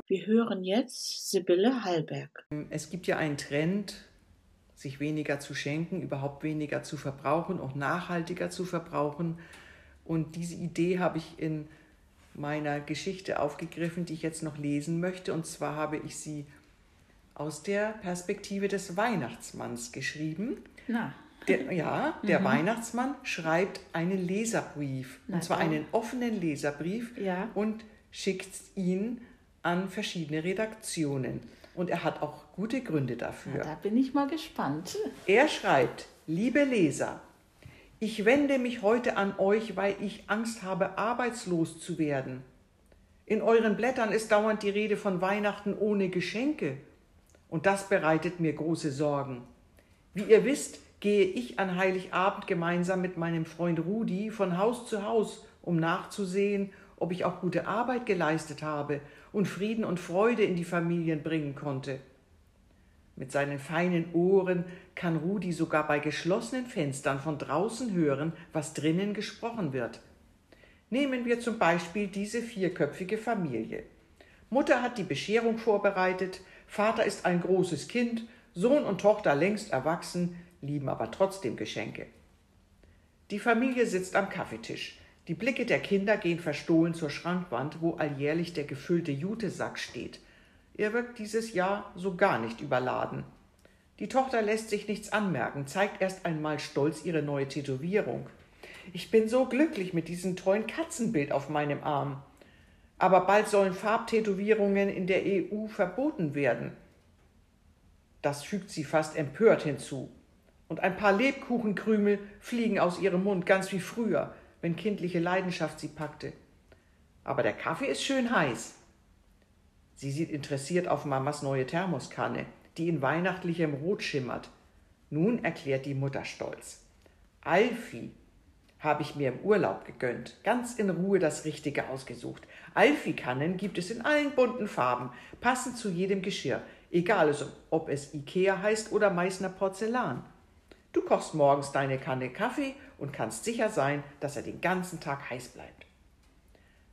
Wir hören jetzt Sibylle Hallberg. Es gibt ja einen Trend, sich weniger zu schenken, überhaupt weniger zu verbrauchen, auch nachhaltiger zu verbrauchen. Und diese Idee habe ich in meiner Geschichte aufgegriffen, die ich jetzt noch lesen möchte. Und zwar habe ich sie aus der Perspektive des Weihnachtsmanns geschrieben. Na. Der, ja, der mhm. Weihnachtsmann schreibt einen Leserbrief. Na, und zwar einen offenen Leserbrief ja. und schickt ihn an verschiedene Redaktionen. Und er hat auch gute Gründe dafür. Ja, da bin ich mal gespannt. Er schreibt, liebe Leser, ich wende mich heute an euch, weil ich Angst habe, arbeitslos zu werden. In euren Blättern ist dauernd die Rede von Weihnachten ohne Geschenke. Und das bereitet mir große Sorgen. Wie ihr wisst, gehe ich an Heiligabend gemeinsam mit meinem Freund Rudi von Haus zu Haus, um nachzusehen, ob ich auch gute Arbeit geleistet habe und Frieden und Freude in die Familien bringen konnte. Mit seinen feinen Ohren kann Rudi sogar bei geschlossenen Fenstern von draußen hören, was drinnen gesprochen wird. Nehmen wir zum Beispiel diese vierköpfige Familie. Mutter hat die Bescherung vorbereitet, Vater ist ein großes Kind, Sohn und Tochter längst erwachsen, lieben aber trotzdem Geschenke. Die Familie sitzt am Kaffeetisch. Die Blicke der Kinder gehen verstohlen zur Schrankwand, wo alljährlich der gefüllte Jutesack steht. Er wirkt dieses Jahr so gar nicht überladen. Die Tochter lässt sich nichts anmerken, zeigt erst einmal stolz ihre neue Tätowierung. Ich bin so glücklich mit diesem treuen Katzenbild auf meinem Arm. Aber bald sollen Farbtätowierungen in der EU verboten werden. Das fügt sie fast empört hinzu. Und ein paar Lebkuchenkrümel fliegen aus ihrem Mund, ganz wie früher wenn kindliche Leidenschaft sie packte. Aber der Kaffee ist schön heiß. Sie sieht interessiert auf Mamas neue Thermoskanne, die in weihnachtlichem Rot schimmert. Nun erklärt die Mutter stolz. Alfie habe ich mir im Urlaub gegönnt, ganz in Ruhe das Richtige ausgesucht. Alfie-Kannen gibt es in allen bunten Farben, passend zu jedem Geschirr, egal ob es Ikea heißt oder Meißner Porzellan. Du kochst morgens deine Kanne Kaffee und kannst sicher sein, dass er den ganzen Tag heiß bleibt.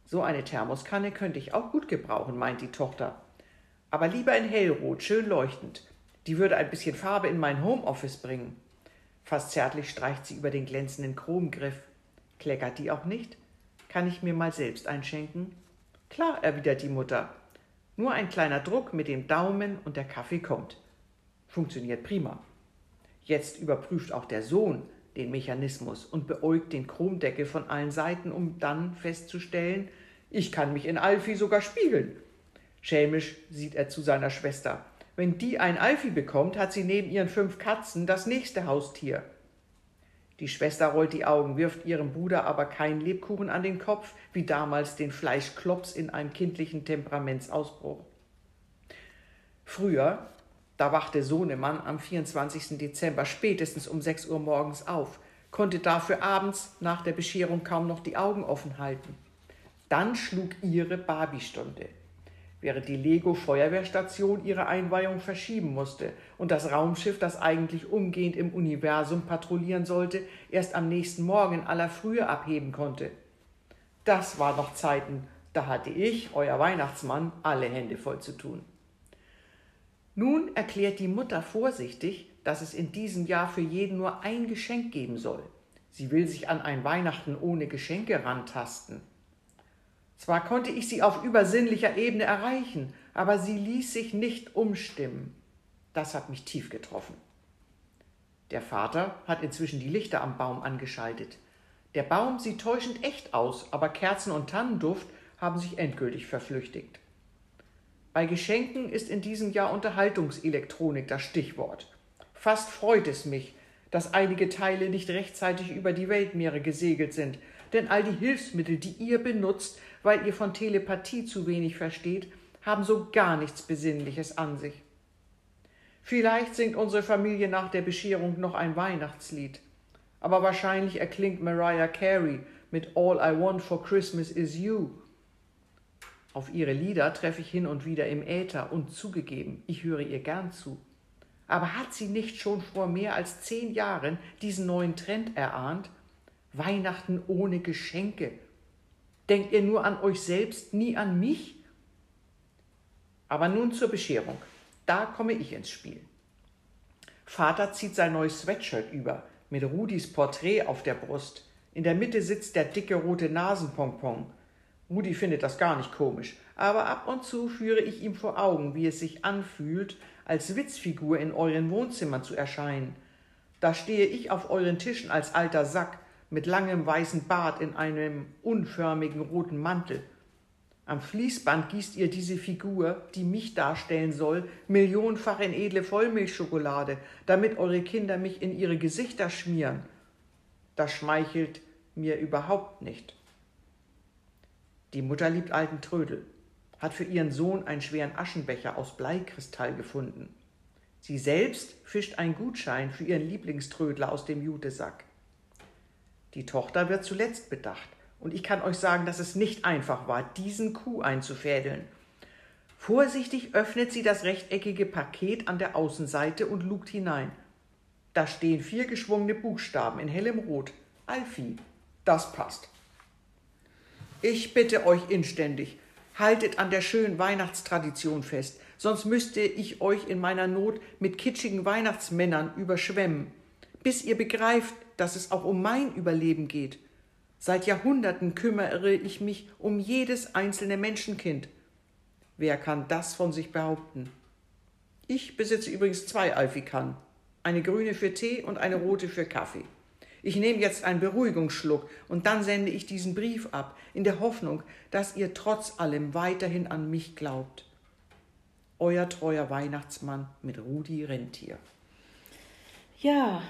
So eine Thermoskanne könnte ich auch gut gebrauchen, meint die Tochter. Aber lieber in hellrot, schön leuchtend. Die würde ein bisschen Farbe in mein Homeoffice bringen. Fast zärtlich streicht sie über den glänzenden Chromgriff. Kleckert die auch nicht? Kann ich mir mal selbst einschenken? Klar, erwidert die Mutter. Nur ein kleiner Druck mit dem Daumen und der Kaffee kommt. Funktioniert prima. Jetzt überprüft auch der Sohn, den Mechanismus und beäugt den Chromdeckel von allen Seiten, um dann festzustellen, ich kann mich in Alfie sogar spiegeln. Schelmisch sieht er zu seiner Schwester. Wenn die ein Alfie bekommt, hat sie neben ihren fünf Katzen das nächste Haustier. Die Schwester rollt die Augen, wirft ihrem Bruder aber keinen Lebkuchen an den Kopf, wie damals den Fleischklops in einem kindlichen Temperamentsausbruch. Früher da wachte Sohnemann am 24. Dezember spätestens um 6 Uhr morgens auf, konnte dafür abends nach der Bescherung kaum noch die Augen offen halten. Dann schlug ihre Barbie-Stunde, während die Lego-Feuerwehrstation ihre Einweihung verschieben musste und das Raumschiff, das eigentlich umgehend im Universum patrouillieren sollte, erst am nächsten Morgen in aller Frühe abheben konnte. Das war noch Zeiten, Da hatte ich, euer Weihnachtsmann, alle Hände voll zu tun. Nun erklärt die Mutter vorsichtig, dass es in diesem Jahr für jeden nur ein Geschenk geben soll. Sie will sich an ein Weihnachten ohne Geschenke rantasten. Zwar konnte ich sie auf übersinnlicher Ebene erreichen, aber sie ließ sich nicht umstimmen. Das hat mich tief getroffen. Der Vater hat inzwischen die Lichter am Baum angeschaltet. Der Baum sieht täuschend echt aus, aber Kerzen und Tannenduft haben sich endgültig verflüchtigt. Bei Geschenken ist in diesem Jahr Unterhaltungselektronik das Stichwort. Fast freut es mich, dass einige Teile nicht rechtzeitig über die Weltmeere gesegelt sind, denn all die Hilfsmittel, die ihr benutzt, weil ihr von Telepathie zu wenig versteht, haben so gar nichts Besinnliches an sich. Vielleicht singt unsere Familie nach der Bescherung noch ein Weihnachtslied, aber wahrscheinlich erklingt Mariah Carey mit All I Want for Christmas is You. Auf ihre Lieder treffe ich hin und wieder im Äther und zugegeben, ich höre ihr gern zu. Aber hat sie nicht schon vor mehr als zehn Jahren diesen neuen Trend erahnt? Weihnachten ohne Geschenke. Denkt ihr nur an euch selbst, nie an mich? Aber nun zur Bescherung. Da komme ich ins Spiel. Vater zieht sein neues Sweatshirt über, mit Rudis Porträt auf der Brust. In der Mitte sitzt der dicke rote Nasenpompon. Rudi findet das gar nicht komisch, aber ab und zu führe ich ihm vor Augen, wie es sich anfühlt, als Witzfigur in euren Wohnzimmern zu erscheinen. Da stehe ich auf euren Tischen als alter Sack mit langem weißen Bart in einem unförmigen roten Mantel am Fließband gießt ihr diese Figur, die mich darstellen soll, millionenfach in edle Vollmilchschokolade, damit eure Kinder mich in ihre Gesichter schmieren. Das schmeichelt mir überhaupt nicht. Die Mutter liebt alten Trödel, hat für ihren Sohn einen schweren Aschenbecher aus Bleikristall gefunden. Sie selbst fischt einen Gutschein für ihren Lieblingströdler aus dem Jutesack. Die Tochter wird zuletzt bedacht. Und ich kann euch sagen, dass es nicht einfach war, diesen Kuh einzufädeln. Vorsichtig öffnet sie das rechteckige Paket an der Außenseite und lugt hinein. Da stehen vier geschwungene Buchstaben in hellem Rot. Alfie. Das passt. Ich bitte euch inständig, haltet an der schönen Weihnachtstradition fest, sonst müsste ich euch in meiner Not mit kitschigen Weihnachtsmännern überschwemmen, bis ihr begreift, dass es auch um mein Überleben geht. Seit Jahrhunderten kümmere ich mich um jedes einzelne Menschenkind. Wer kann das von sich behaupten? Ich besitze übrigens zwei Alfikannen, eine grüne für Tee und eine rote für Kaffee. Ich nehme jetzt einen Beruhigungsschluck und dann sende ich diesen Brief ab, in der Hoffnung, dass ihr trotz allem weiterhin an mich glaubt. Euer treuer Weihnachtsmann mit Rudi Rentier. Ja,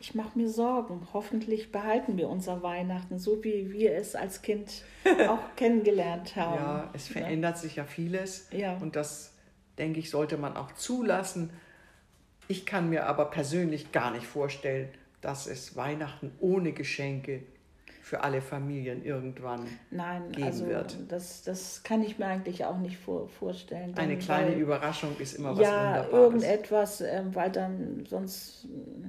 ich mache mir Sorgen. Hoffentlich behalten wir unser Weihnachten, so wie wir es als Kind auch kennengelernt haben. Ja, es verändert ja. sich ja vieles. Ja. Und das, denke ich, sollte man auch zulassen. Ich kann mir aber persönlich gar nicht vorstellen, dass es Weihnachten ohne Geschenke für alle Familien irgendwann Nein, geben also wird. Das, das kann ich mir eigentlich auch nicht vor, vorstellen. Eine kleine weil, Überraschung ist immer was ja, Wunderbares. irgendetwas, äh, weil dann sonst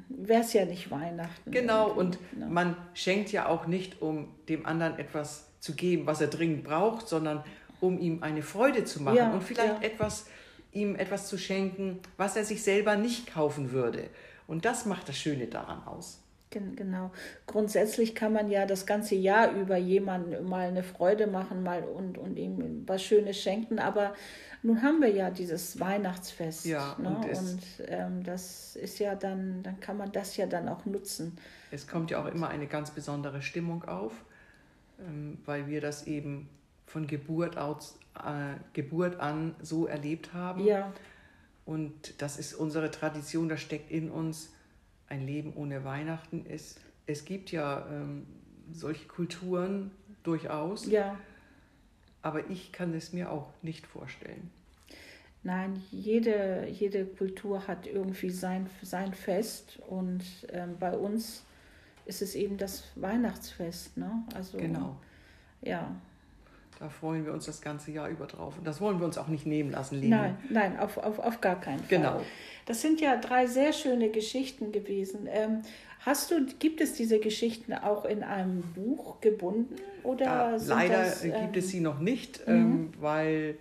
wäre es ja nicht Weihnachten. Genau, und ja. man schenkt ja auch nicht, um dem anderen etwas zu geben, was er dringend braucht, sondern um ihm eine Freude zu machen ja, und vielleicht ja. etwas ihm etwas zu schenken, was er sich selber nicht kaufen würde. Und das macht das Schöne daran aus. Genau. Grundsätzlich kann man ja das ganze Jahr über jemandem mal eine Freude machen mal und, und ihm was Schönes schenken, aber nun haben wir ja dieses Weihnachtsfest. Ja, ne? und, und ähm, das ist ja dann, dann kann man das ja dann auch nutzen. Es kommt ja auch immer eine ganz besondere Stimmung auf, ähm, weil wir das eben von Geburt, aus, äh, Geburt an so erlebt haben. Ja. Und das ist unsere Tradition, das steckt in uns ein Leben ohne Weihnachten ist. Es gibt ja ähm, solche Kulturen durchaus. Ja. Aber ich kann es mir auch nicht vorstellen. Nein, jede, jede Kultur hat irgendwie sein, sein Fest und ähm, bei uns ist es eben das Weihnachtsfest. Ne? Also, genau. Ja. Da freuen wir uns das ganze Jahr über drauf. Und das wollen wir uns auch nicht nehmen lassen, Leni. Nein, nein, auf, auf, auf gar keinen Fall. Genau. Das sind ja drei sehr schöne Geschichten gewesen. Ähm, hast du, gibt es diese Geschichten auch in einem Buch gebunden? Oder sind leider das, äh, ähm, gibt es sie noch nicht, ähm, weil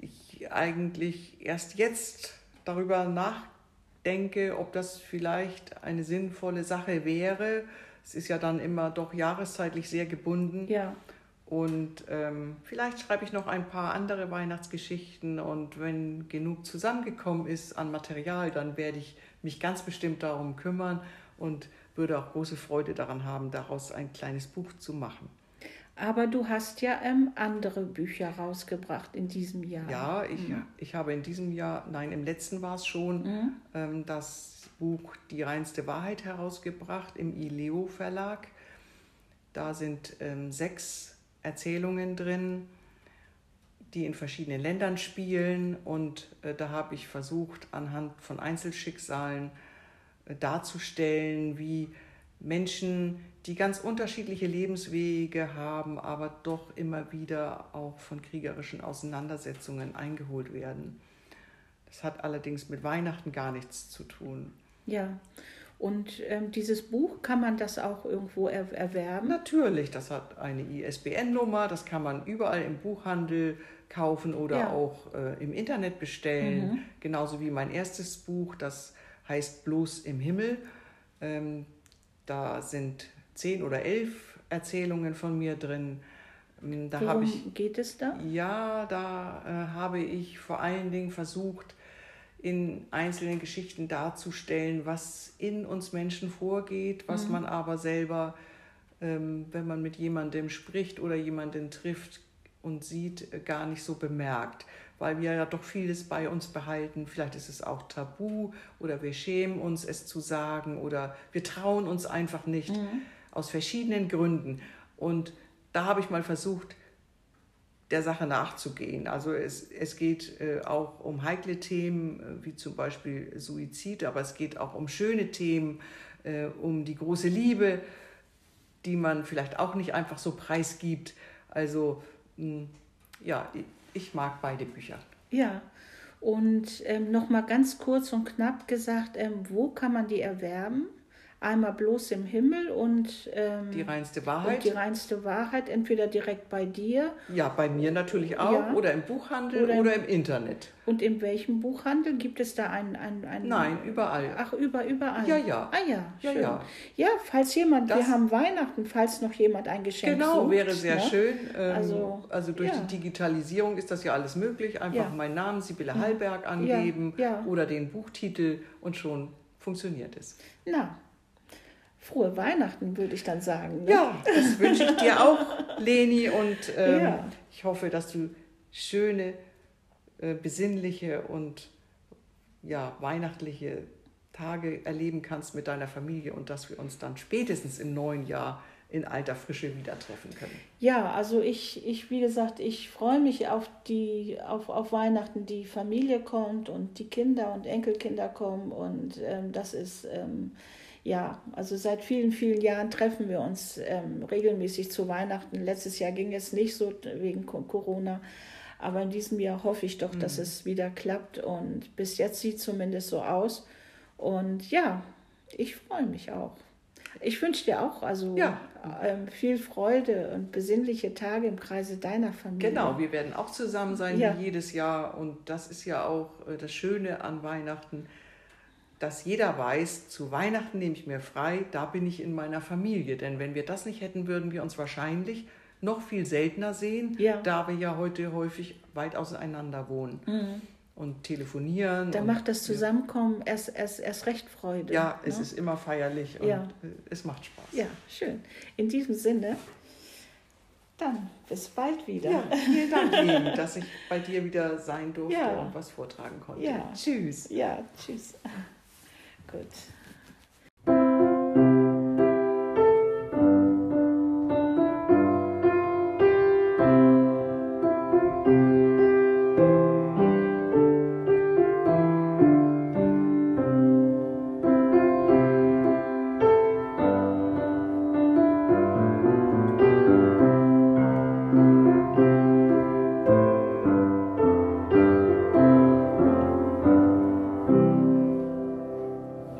ich eigentlich erst jetzt darüber nachdenke, ob das vielleicht eine sinnvolle Sache wäre. Es ist ja dann immer doch jahreszeitlich sehr gebunden. Ja, Und ähm, vielleicht schreibe ich noch ein paar andere Weihnachtsgeschichten und wenn genug zusammengekommen ist an Material, dann werde ich mich ganz bestimmt darum kümmern und würde auch große Freude daran haben, daraus ein kleines Buch zu machen. aber du hast ja ähm, andere Bücher rausgebracht in diesem Jahr. Ja, ich, ich habe in diesem Jahr, nein, im letzten war es schon, ähm, das Buch Die reinste Wahrheit herausgebracht im ILEO Verlag. Da sind ähm, sechs Erzählungen drin, die in verschiedenen Ländern spielen. Und äh, da habe ich versucht, anhand von Einzelschicksalen äh, darzustellen, wie Menschen, die ganz unterschiedliche Lebenswege haben, aber doch immer wieder auch von kriegerischen Auseinandersetzungen eingeholt werden. Das hat allerdings mit Weihnachten gar nichts zu tun. Ja. Und ähm, dieses Buch, kann man das auch irgendwo er erwerben? Natürlich, das hat eine ISBN-Nummer, das kann man überall im Buchhandel kaufen oder Ja. auch äh, im Internet bestellen. Genauso wie mein erstes Buch, das heißt Bloß im Himmel. Ähm, da sind zehn oder elf Erzählungen von mir drin. Ähm, Da Worum ich geht es da? Ja, da äh, habe ich vor allen Dingen versucht, in einzelnen Geschichten darzustellen, was in uns Menschen vorgeht, was man aber selber, ähm, wenn man mit jemandem spricht oder jemanden trifft und sieht, äh, gar nicht so bemerkt. Weil wir ja doch vieles bei uns behalten. Vielleicht ist es auch tabu oder wir schämen uns, es zu sagen oder wir trauen uns einfach nicht aus verschiedenen Gründen. Und da habe ich mal versucht, der Sache nachzugehen. Also es, es geht äh, auch um heikle Themen, äh, wie zum Beispiel Suizid, aber es geht auch um schöne Themen, äh, um die große Liebe, die man vielleicht auch nicht einfach so preisgibt. Also mh, ja, ich, ich mag beide Bücher. Ja. Und ähm, nochmal ganz kurz und knapp gesagt, ähm, wo kann man die erwerben? Einmal bloß im Himmel und, ähm, Die reinste Wahrheit. die reinste Wahrheit, entweder direkt bei dir ja, bei mir natürlich auch Ja. oder im Buchhandel Oder oder, im- im Internet. und in welchem Buchhandel gibt es da ein, ein, ein Nein, überall. Ach, über, überall. Ja, ja. Ah ja, Ja, schön. ja. Ja, falls jemand, wir Das- haben Weihnachten, falls noch jemand ein Geschenk Genau, sucht. wäre sehr ne? schön. Ähm, Also, also, durch ja. die Digitalisierung ist das ja alles möglich. Einfach Ja. Meinen Namen Sibylle Hallberg angeben ja. oder den Buchtitel und schon funktioniert es. Na, frohe Weihnachten, würde ich dann sagen. Ne? Ja, das wünsche ich dir auch, Leni. Und ähm, Ja. ich hoffe, dass du schöne, äh, besinnliche und ja, weihnachtliche Tage erleben kannst mit deiner Familie und dass wir uns dann spätestens im neuen Jahr in alter Frische wieder treffen können. Ja, also ich, ich, wie gesagt, ich freue mich auf die, auf, auf Weihnachten, die Familie kommt und die Kinder und Enkelkinder kommen und ähm, das ist, ähm, ja, also seit vielen, vielen Jahren treffen wir uns ähm, regelmäßig zu Weihnachten. Letztes Jahr ging es nicht so wegen Co- Corona, aber in diesem Jahr hoffe ich doch, dass es wieder klappt und bis jetzt sieht zumindest so aus und ja, ich freue mich auch. Ich wünsche dir auch also Ja. ähm, viel Freude und besinnliche Tage im Kreise deiner Familie. Genau, wir werden auch zusammen sein Ja. wie jedes Jahr und das ist ja auch äh, das Schöne an Weihnachten, dass jeder weiß, zu Weihnachten nehme ich mir frei, da bin ich in meiner Familie. Denn wenn wir das nicht hätten, würden wir uns wahrscheinlich noch viel seltener sehen, Ja. da wir ja heute häufig weit auseinander wohnen und telefonieren. Mhm. Da und macht das Zusammenkommen erst, erst, erst recht Freude. Ja, es ne? ist immer feierlich und Ja. es macht Spaß. Ja, schön. In diesem Sinne, dann bis bald wieder. Ja, vielen Dank, Leni, dass ich bei dir wieder sein durfte Ja. und was vortragen konnte. Ja. Tschüss. ja tschüss. Gut.